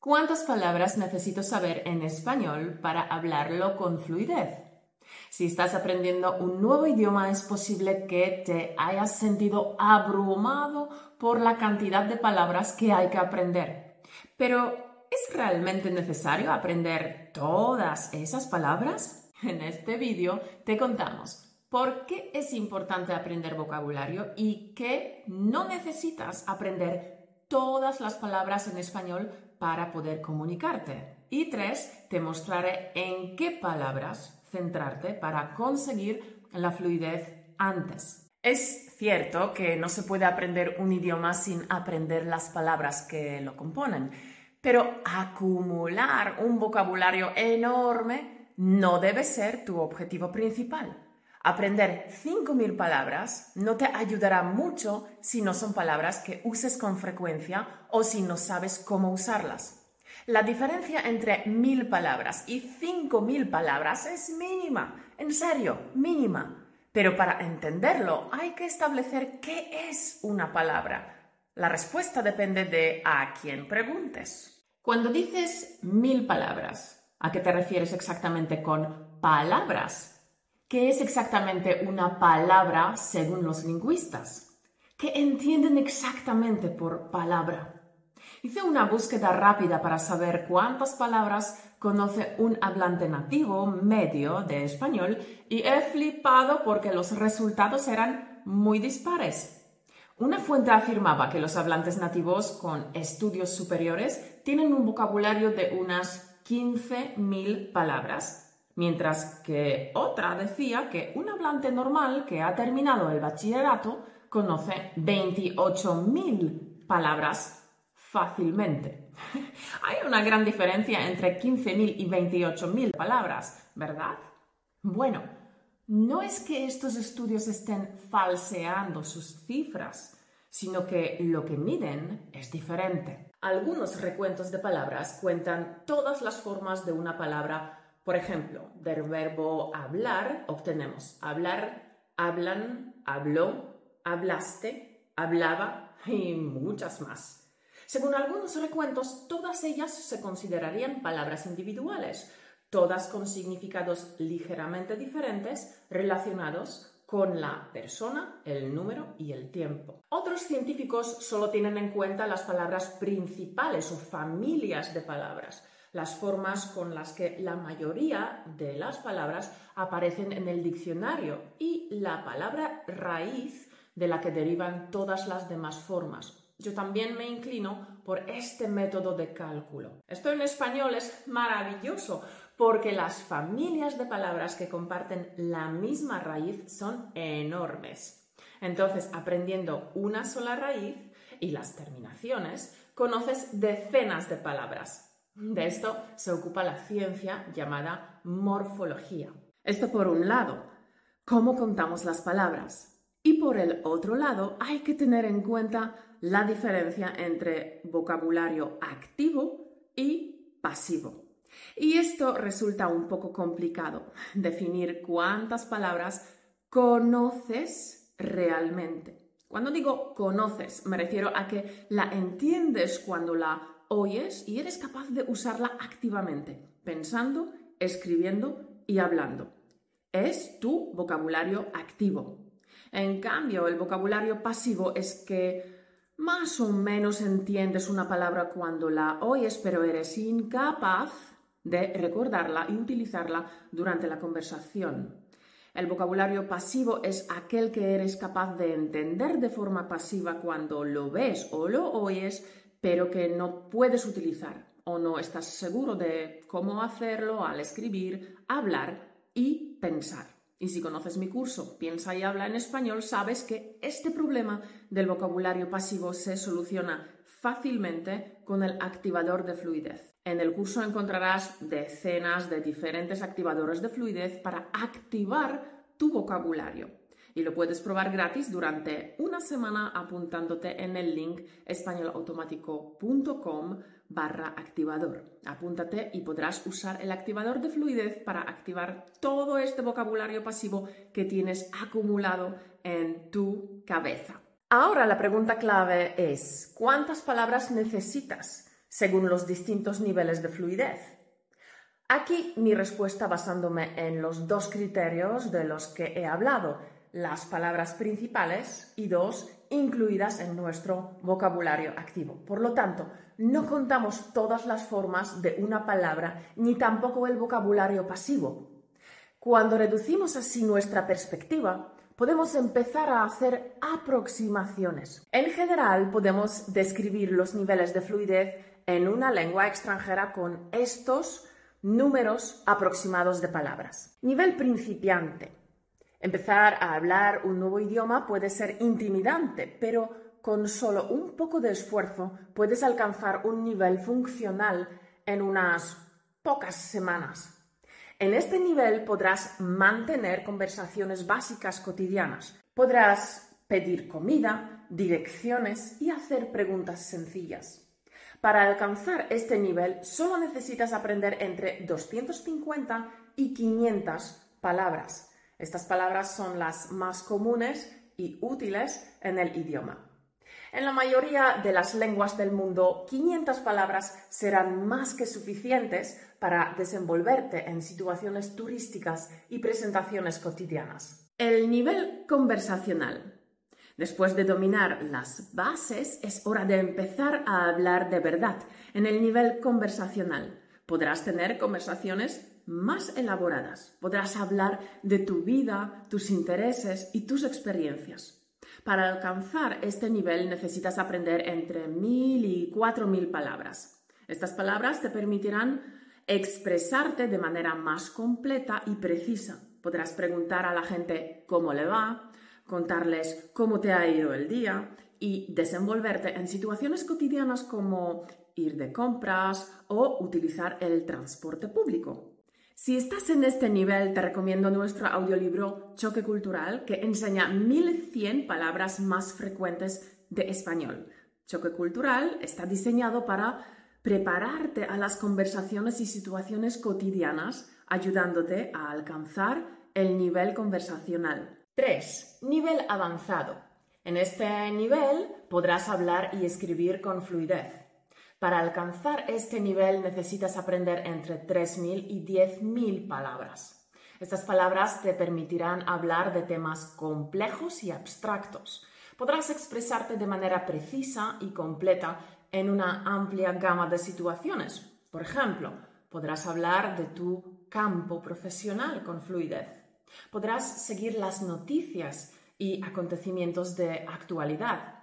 ¿Cuántas palabras necesito saber en español para hablarlo con fluidez? Si estás aprendiendo un nuevo idioma es posible que te hayas sentido abrumado por la cantidad de palabras que hay que aprender. Pero, ¿es realmente necesario aprender todas esas palabras? En este vídeo te contamos por qué es importante aprender vocabulario y que no necesitas aprender todas las palabras en español para poder comunicarte. Y tres, te mostraré en qué palabras centrarte para conseguir la fluidez antes. Es cierto que no se puede aprender un idioma sin aprender las palabras que lo componen, pero acumular un vocabulario enorme no debe ser tu objetivo principal. Aprender 5.000 palabras no te ayudará mucho si no son palabras que uses con frecuencia o si no sabes cómo usarlas. La diferencia entre 1.000 palabras y 5.000 palabras es mínima, en serio, mínima. Pero para entenderlo hay que establecer qué es una palabra. La respuesta depende de a quién preguntes. Cuando dices mil palabras, ¿a qué te refieres exactamente con palabras? ¿Qué es exactamente una palabra según los lingüistas? ¿Qué entienden exactamente por palabra? Hice una búsqueda rápida para saber cuántas palabras conoce un hablante nativo medio de español y he flipado porque los resultados eran muy dispares. Una fuente afirmaba que los hablantes nativos con estudios superiores tienen un vocabulario de unas 15.000 palabras mientras que otra decía que un hablante normal que ha terminado el bachillerato conoce 28.000 palabras fácilmente. Hay una gran diferencia entre 15.000 y 28.000 palabras, ¿verdad? Bueno, no es que estos estudios estén falseando sus cifras, sino que lo que miden es diferente. Algunos recuentos de palabras cuentan todas las formas de una palabra por ejemplo, del verbo hablar obtenemos hablar, hablan, habló, hablaste, hablaba y muchas más. Según algunos recuentos, todas ellas se considerarían palabras individuales, todas con significados ligeramente diferentes relacionados con la persona, el número y el tiempo. Otros científicos solo tienen en cuenta las palabras principales o familias de palabras, las formas con las que la mayoría de las palabras aparecen en el diccionario y la palabra raíz de la que derivan todas las demás formas. Yo también me inclino por este método de cálculo. Esto en español es maravilloso porque las familias de palabras que comparten la misma raíz son enormes. Entonces, aprendiendo una sola raíz y las terminaciones, conoces decenas de palabras de esto se ocupa la ciencia llamada morfología. Esto por un lado, cómo contamos las palabras. Y por el otro lado, hay que tener en cuenta la diferencia entre vocabulario activo y pasivo. Y esto resulta un poco complicado, definir cuántas palabras conoces realmente. Cuando digo conoces, me refiero a que la entiendes cuando la oyes y eres capaz de usarla activamente, pensando, escribiendo y hablando. Es tu vocabulario activo. En cambio, el vocabulario pasivo es que más o menos entiendes una palabra cuando la oyes, pero eres incapaz de recordarla y utilizarla durante la conversación. El vocabulario pasivo es aquel que eres capaz de entender de forma pasiva cuando lo ves o lo oyes, pero que no puedes utilizar o no estás seguro de cómo hacerlo al escribir, hablar y pensar. Y si conoces mi curso Piensa y habla en español, sabes que este problema del vocabulario pasivo se soluciona fácilmente con el activador de fluidez. En el curso encontrarás decenas de diferentes activadores de fluidez para activar tu vocabulario y lo puedes probar gratis durante una semana apuntándote en el link españolautomático.com barra activador. Apúntate y podrás usar el activador de fluidez para activar todo este vocabulario pasivo que tienes acumulado en tu cabeza. Ahora la pregunta clave es, ¿cuántas palabras necesitas según los distintos niveles de fluidez. Aquí mi respuesta basándome en los dos criterios de los que he hablado, las palabras principales y dos incluidas en nuestro vocabulario activo. Por lo tanto, no contamos todas las formas de una palabra ni tampoco el vocabulario pasivo. Cuando reducimos así nuestra perspectiva, podemos empezar a hacer aproximaciones. En general, podemos describir los niveles de fluidez en una lengua extranjera con estos números aproximados de palabras. Nivel principiante. Empezar a hablar un nuevo idioma puede ser intimidante, pero con solo un poco de esfuerzo puedes alcanzar un nivel funcional en unas pocas semanas. En este nivel podrás mantener conversaciones básicas cotidianas. Podrás pedir comida, direcciones y hacer preguntas sencillas. Para alcanzar este nivel solo necesitas aprender entre 250 y 500 palabras. Estas palabras son las más comunes y útiles en el idioma. En la mayoría de las lenguas del mundo, 500 palabras serán más que suficientes para desenvolverte en situaciones turísticas y presentaciones cotidianas. El nivel conversacional. Después de dominar las bases, es hora de empezar a hablar de verdad en el nivel conversacional. Podrás tener conversaciones más elaboradas. Podrás hablar de tu vida, tus intereses y tus experiencias. Para alcanzar este nivel necesitas aprender entre mil y cuatro mil palabras. Estas palabras te permitirán expresarte de manera más completa y precisa. Podrás preguntar a la gente cómo le va, contarles cómo te ha ido el día y desenvolverte en situaciones cotidianas como ir de compras o utilizar el transporte público. Si estás en este nivel, te recomiendo nuestro audiolibro Choque Cultural, que enseña 1100 palabras más frecuentes de español. Choque Cultural está diseñado para prepararte a las conversaciones y situaciones cotidianas, ayudándote a alcanzar el nivel conversacional. 3. Nivel avanzado. En este nivel podrás hablar y escribir con fluidez. Para alcanzar este nivel necesitas aprender entre 3.000 y 10.000 palabras. Estas palabras te permitirán hablar de temas complejos y abstractos. Podrás expresarte de manera precisa y completa en una amplia gama de situaciones. Por ejemplo, podrás hablar de tu campo profesional con fluidez. Podrás seguir las noticias y acontecimientos de actualidad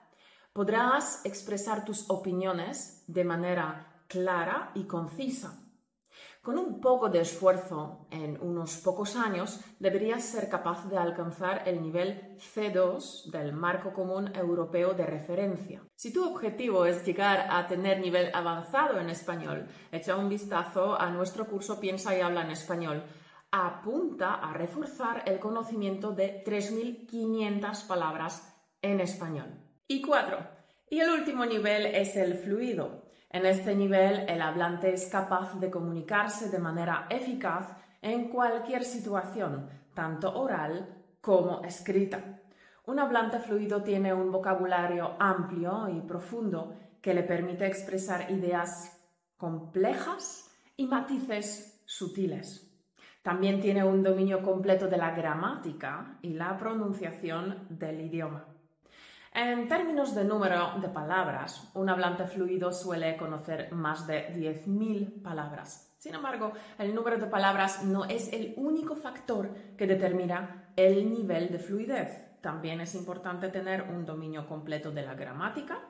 podrás expresar tus opiniones de manera clara y concisa. Con un poco de esfuerzo, en unos pocos años, deberías ser capaz de alcanzar el nivel C2 del Marco Común Europeo de Referencia. Si tu objetivo es llegar a tener nivel avanzado en español, echa un vistazo a nuestro curso Piensa y habla en español. Apunta a reforzar el conocimiento de 3.500 palabras en español. Y cuatro, y el último nivel es el fluido. En este nivel el hablante es capaz de comunicarse de manera eficaz en cualquier situación, tanto oral como escrita. Un hablante fluido tiene un vocabulario amplio y profundo que le permite expresar ideas complejas y matices sutiles. También tiene un dominio completo de la gramática y la pronunciación del idioma. En términos de número de palabras, un hablante fluido suele conocer más de 10.000 palabras. Sin embargo, el número de palabras no es el único factor que determina el nivel de fluidez. También es importante tener un dominio completo de la gramática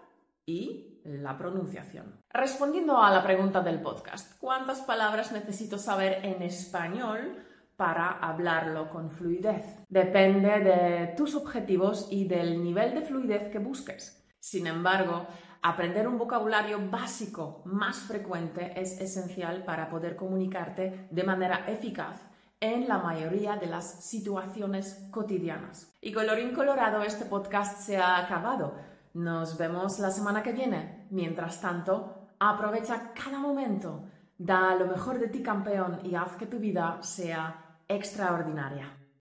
y la pronunciación. Respondiendo a la pregunta del podcast, ¿cuántas palabras necesito saber en español para hablarlo con fluidez. Depende de tus objetivos y del nivel de fluidez que busques. Sin embargo, aprender un vocabulario básico más frecuente es esencial para poder comunicarte de manera eficaz en la mayoría de las situaciones cotidianas. Y colorín colorado, este podcast se ha acabado. Nos vemos la semana que viene. Mientras tanto, aprovecha cada momento, da lo mejor de ti campeón y haz que tu vida sea extraordinaria.